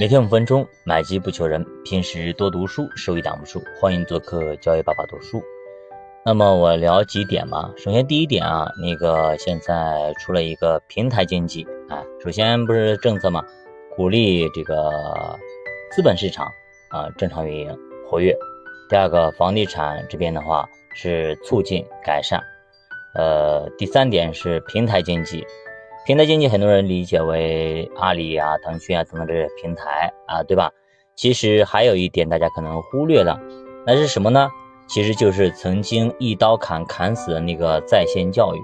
每天五分钟，买基不求人。平时多读书，收益挡不住。欢迎做客交易爸爸读书。那么我聊几点嘛？首先第一点啊，那个现在出了一个平台经济啊。首先不是政策嘛，鼓励这个资本市场啊正常运营活跃。第二个，房地产这边的话是促进改善。呃，第三点是平台经济。平台经济，很多人理解为阿里啊、腾讯啊等等这些平台啊，对吧？其实还有一点大家可能忽略了，那是什么呢？其实就是曾经一刀砍砍死的那个在线教育，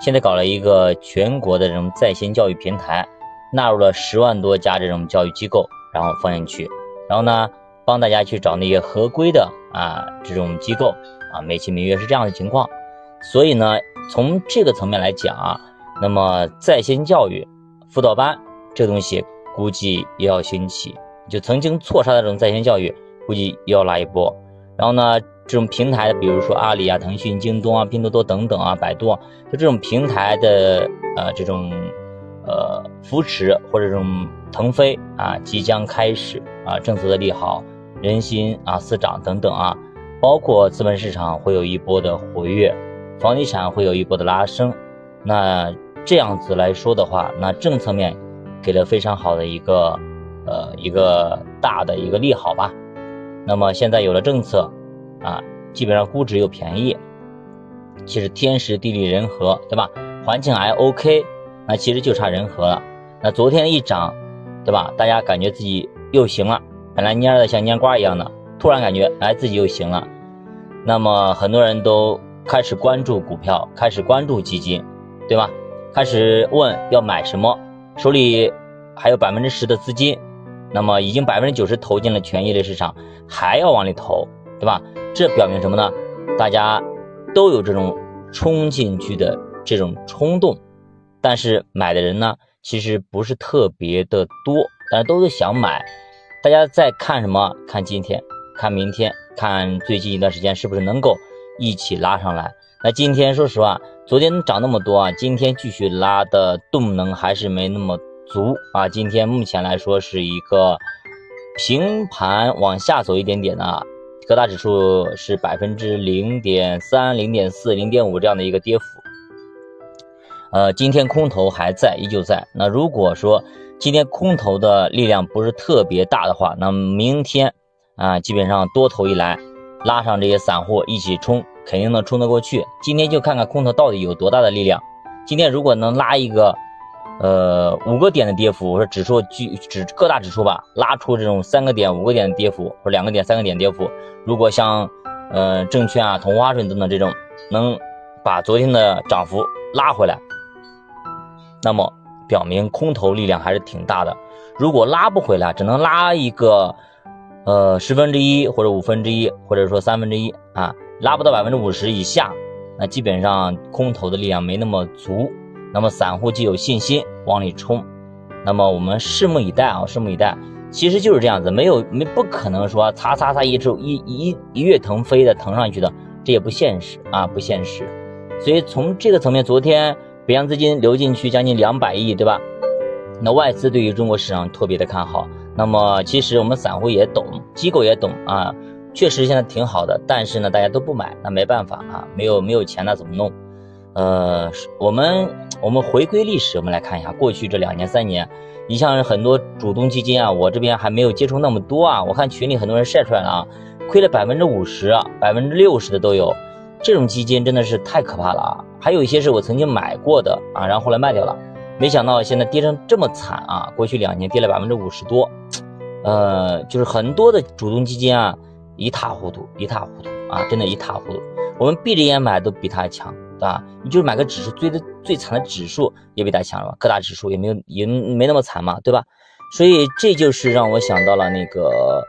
现在搞了一个全国的这种在线教育平台，纳入了十万多家这种教育机构，然后放进去，然后呢，帮大家去找那些合规的啊这种机构啊，美其名曰是这样的情况。所以呢，从这个层面来讲啊。那么在线教育辅导班这东西估计也要兴起，就曾经错杀的这种在线教育，估计又要来一波。然后呢，这种平台，比如说阿里啊、腾讯、京东啊、拼多多等等啊、百度，就这种平台的呃这种呃扶持或者这种腾飞啊，即将开始啊，政策的利好，人心啊思涨等等啊，包括资本市场会有一波的活跃，房地产会有一波的拉升，那。这样子来说的话，那政策面给了非常好的一个呃一个大的一个利好吧。那么现在有了政策啊，基本上估值又便宜，其实天时地利人和，对吧？环境还 OK，那其实就差人和了。那昨天一涨，对吧？大家感觉自己又行了，本来蔫的像蔫瓜一样的，突然感觉哎自己又行了。那么很多人都开始关注股票，开始关注基金，对吧？开始问要买什么，手里还有百分之十的资金，那么已经百分之九十投进了权益类市场，还要往里投，对吧？这表明什么呢？大家都有这种冲进去的这种冲动，但是买的人呢，其实不是特别的多，但是都是想买。大家在看什么？看今天，看明天，看最近一段时间是不是能够一起拉上来？那今天说实话，昨天涨那么多啊，今天继续拉的动能还是没那么足啊。今天目前来说是一个平盘往下走一点点的，啊各大指数是百分之零点三、零点四、零点五这样的一个跌幅。呃，今天空头还在，依旧在。那如果说今天空头的力量不是特别大的话，那明天啊，基本上多头一来，拉上这些散户一起冲。肯定能冲得过去。今天就看看空头到底有多大的力量。今天如果能拉一个，呃，五个点的跌幅，我说指数指指各大指数吧，拉出这种三个点、五个点的跌幅，或者两个点、三个点跌幅。如果像，呃，证券啊、同花顺等等这种，能把昨天的涨幅拉回来，那么表明空头力量还是挺大的。如果拉不回来，只能拉一个，呃，十分之一或者五分之一，或者说三分之一啊。拉不到百分之五十以下，那基本上空头的力量没那么足，那么散户就有信心往里冲，那么我们拭目以待啊，拭目以待。其实就是这样子，没有没不可能说擦擦擦一抽一一一跃腾飞的腾上去的，这也不现实啊，不现实。所以从这个层面，昨天北向资金流进去将近两百亿，对吧？那外资对于中国市场特别的看好，那么其实我们散户也懂，机构也懂啊。确实现在挺好的，但是呢，大家都不买，那没办法啊，没有没有钱那怎么弄？呃，我们我们回归历史，我们来看一下过去这两年三年，你像很多主动基金啊，我这边还没有接触那么多啊，我看群里很多人晒出来了啊，亏了百分之五十、百分之六十的都有，这种基金真的是太可怕了啊！还有一些是我曾经买过的啊，然后后来卖掉了，没想到现在跌成这么惨啊！过去两年跌了百分之五十多，呃，就是很多的主动基金啊。一塌糊涂，一塌糊涂啊！真的，一塌糊涂。我们闭着眼买都比它强，对吧？你就是买个指数，最的最惨的指数也比它强了吧？各大指数也没有，也没那么惨嘛，对吧？所以这就是让我想到了那个，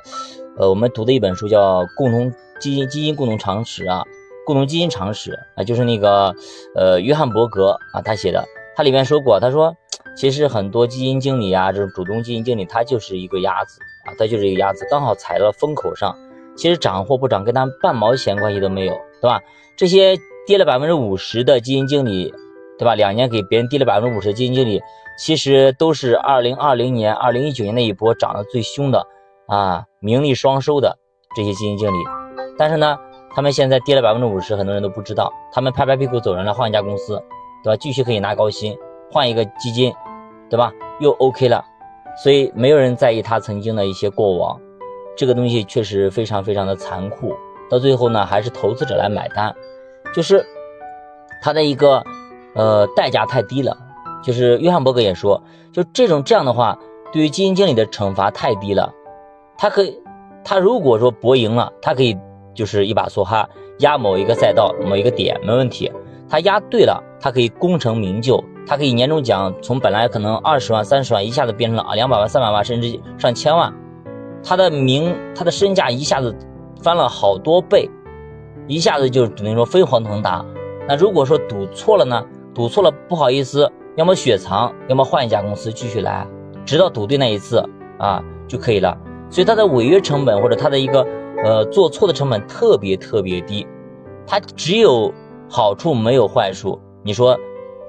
呃，我们读的一本书叫《共同基金基金共同常识》啊，《共同基金常识》啊，就是那个，呃，约翰伯格啊，他写的，他里面说过，他说，其实很多基金经理啊，这种主动基金经理，他就是一个鸭子啊，他就是一个鸭子，刚好踩到了风口上。其实涨或不涨跟他们半毛钱关系都没有，对吧？这些跌了百分之五十的基金经理，对吧？两年给别人跌了百分之五十的基金经理，其实都是二零二零年、二零一九年那一波涨得最凶的啊，名利双收的这些基金经理。但是呢，他们现在跌了百分之五十，很多人都不知道，他们拍拍屁股走人了，换一家公司，对吧？继续可以拿高薪，换一个基金，对吧？又 OK 了。所以没有人在意他曾经的一些过往，这个东西确实非常非常的残酷。到最后呢，还是投资者来买单，就是他的一个呃代价太低了。就是约翰伯格也说，就这种这样的话，对于基金经理的惩罚太低了。他可以，他如果说博赢了，他可以就是一把梭哈压某一个赛道某一个点没问题。他压对了，他可以功成名就。他可以年终奖从本来可能二十万、三十万，一下子变成了啊两百万、三百万，甚至上千万。他的名，他的身价一下子翻了好多倍，一下子就只能说飞黄腾达。那如果说赌错了呢？赌错了不好意思，要么雪藏，要么换一家公司继续来，直到赌对那一次啊就可以了。所以他的违约成本或者他的一个呃做错的成本特别特别低，他只有好处没有坏处。你说？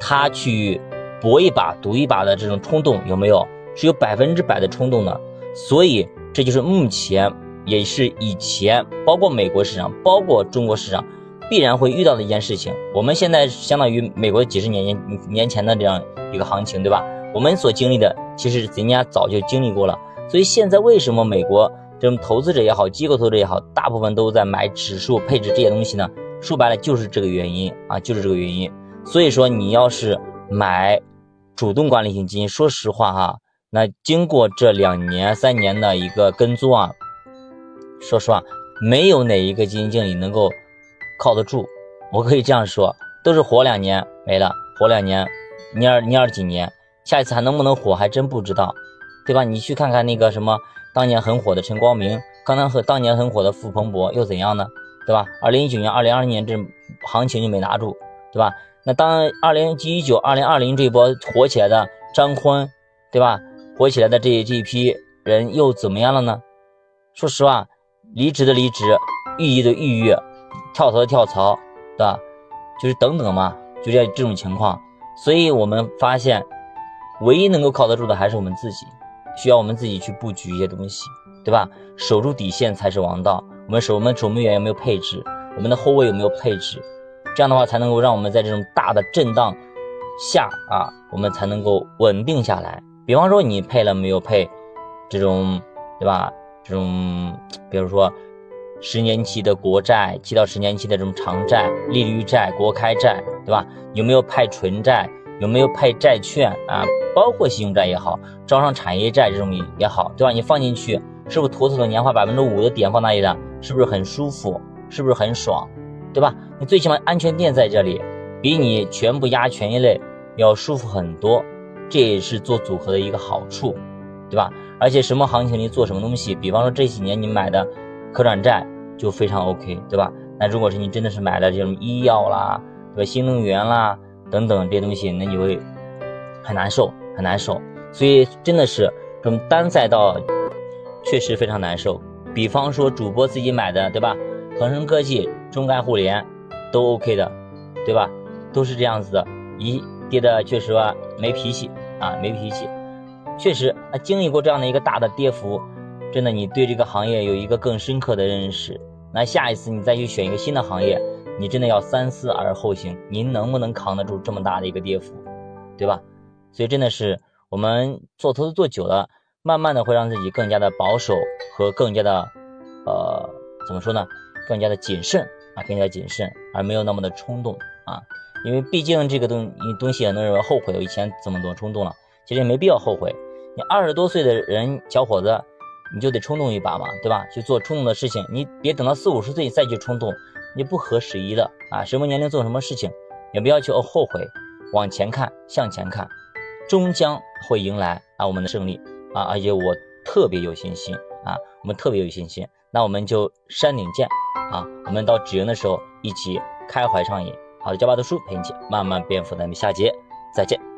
他去搏一把、赌一把的这种冲动有没有？是有百分之百的冲动的。所以这就是目前，也是以前，包括美国市场、包括中国市场，必然会遇到的一件事情。我们现在相当于美国几十年年年前的这样一个行情，对吧？我们所经历的，其实人家早就经历过了。所以现在为什么美国这种投资者也好，机构投资者也好，大部分都在买指数配置这些东西呢？说白了就是这个原因啊，就是这个原因。所以说，你要是买主动管理型基金，说实话哈，那经过这两年、三年的一个跟踪啊，说实话，没有哪一个基金经理能够靠得住。我可以这样说，都是活两年没了，活两年，蔫蔫儿几年，下一次还能不能火，还真不知道，对吧？你去看看那个什么，当年很火的陈光明，刚刚和当年很火的傅鹏博又怎样呢？对吧？二零一九年、二零二零年这行情就没拿住，对吧？那当二零一九、二零二零这一波火起来的张坤，对吧？火起来的这这一批人又怎么样了呢？说实话，离职的离职，抑郁的抑郁，跳槽的跳槽，对吧？就是等等嘛，就这这种情况。所以我们发现，唯一能够靠得住的还是我们自己，需要我们自己去布局一些东西，对吧？守住底线才是王道。我们守我们守门员有没有配置？我们的后卫有没有配置？这样的话才能够让我们在这种大的震荡下啊，我们才能够稳定下来。比方说你配了没有配这种，对吧？这种比如说十年期的国债、七到十年期的这种长债、利率债、国开债，对吧？有没有配纯债？有没有配债券啊？包括信用债也好，招商产业债这种也好，对吧？你放进去，是不是妥妥的年化百分之五的点放那里的？是不是很舒服？是不是很爽？对吧？你最起码安全垫在这里，比你全部压权益类要舒服很多，这也是做组合的一个好处，对吧？而且什么行情里做什么东西，比方说这几年你买的可转债就非常 OK，对吧？那如果是你真的是买了这种医药啦，对吧？新能源啦等等这些东西，那你会很难受，很难受。所以真的是这种单赛道确实非常难受。比方说主播自己买的，对吧？恒生科技。中概互联都 OK 的，对吧？都是这样子的，一跌的确实啊没脾气啊没脾气，确实啊经历过这样的一个大的跌幅，真的你对这个行业有一个更深刻的认识。那下一次你再去选一个新的行业，你真的要三思而后行，您能不能扛得住这么大的一个跌幅，对吧？所以真的是我们做投资做久了，慢慢的会让自己更加的保守和更加的呃怎么说呢？更加的谨慎。啊，更加谨慎，而没有那么的冲动啊，因为毕竟这个东东西很多人后悔，我以前怎么多冲动了，其实也没必要后悔。你二十多岁的人，小伙子，你就得冲动一把嘛，对吧？去做冲动的事情，你别等到四五十岁再去冲动，你不合时宜的啊。什么年龄做什么事情，也不要去后悔，往前看，向前看，终将会迎来啊我们的胜利啊！而且我特别有信心啊，我们特别有信心。那我们就山顶见。啊，我们到止盈的时候一起开怀畅饮。好的，教爸读书陪你一起慢慢变富，咱们下节再见。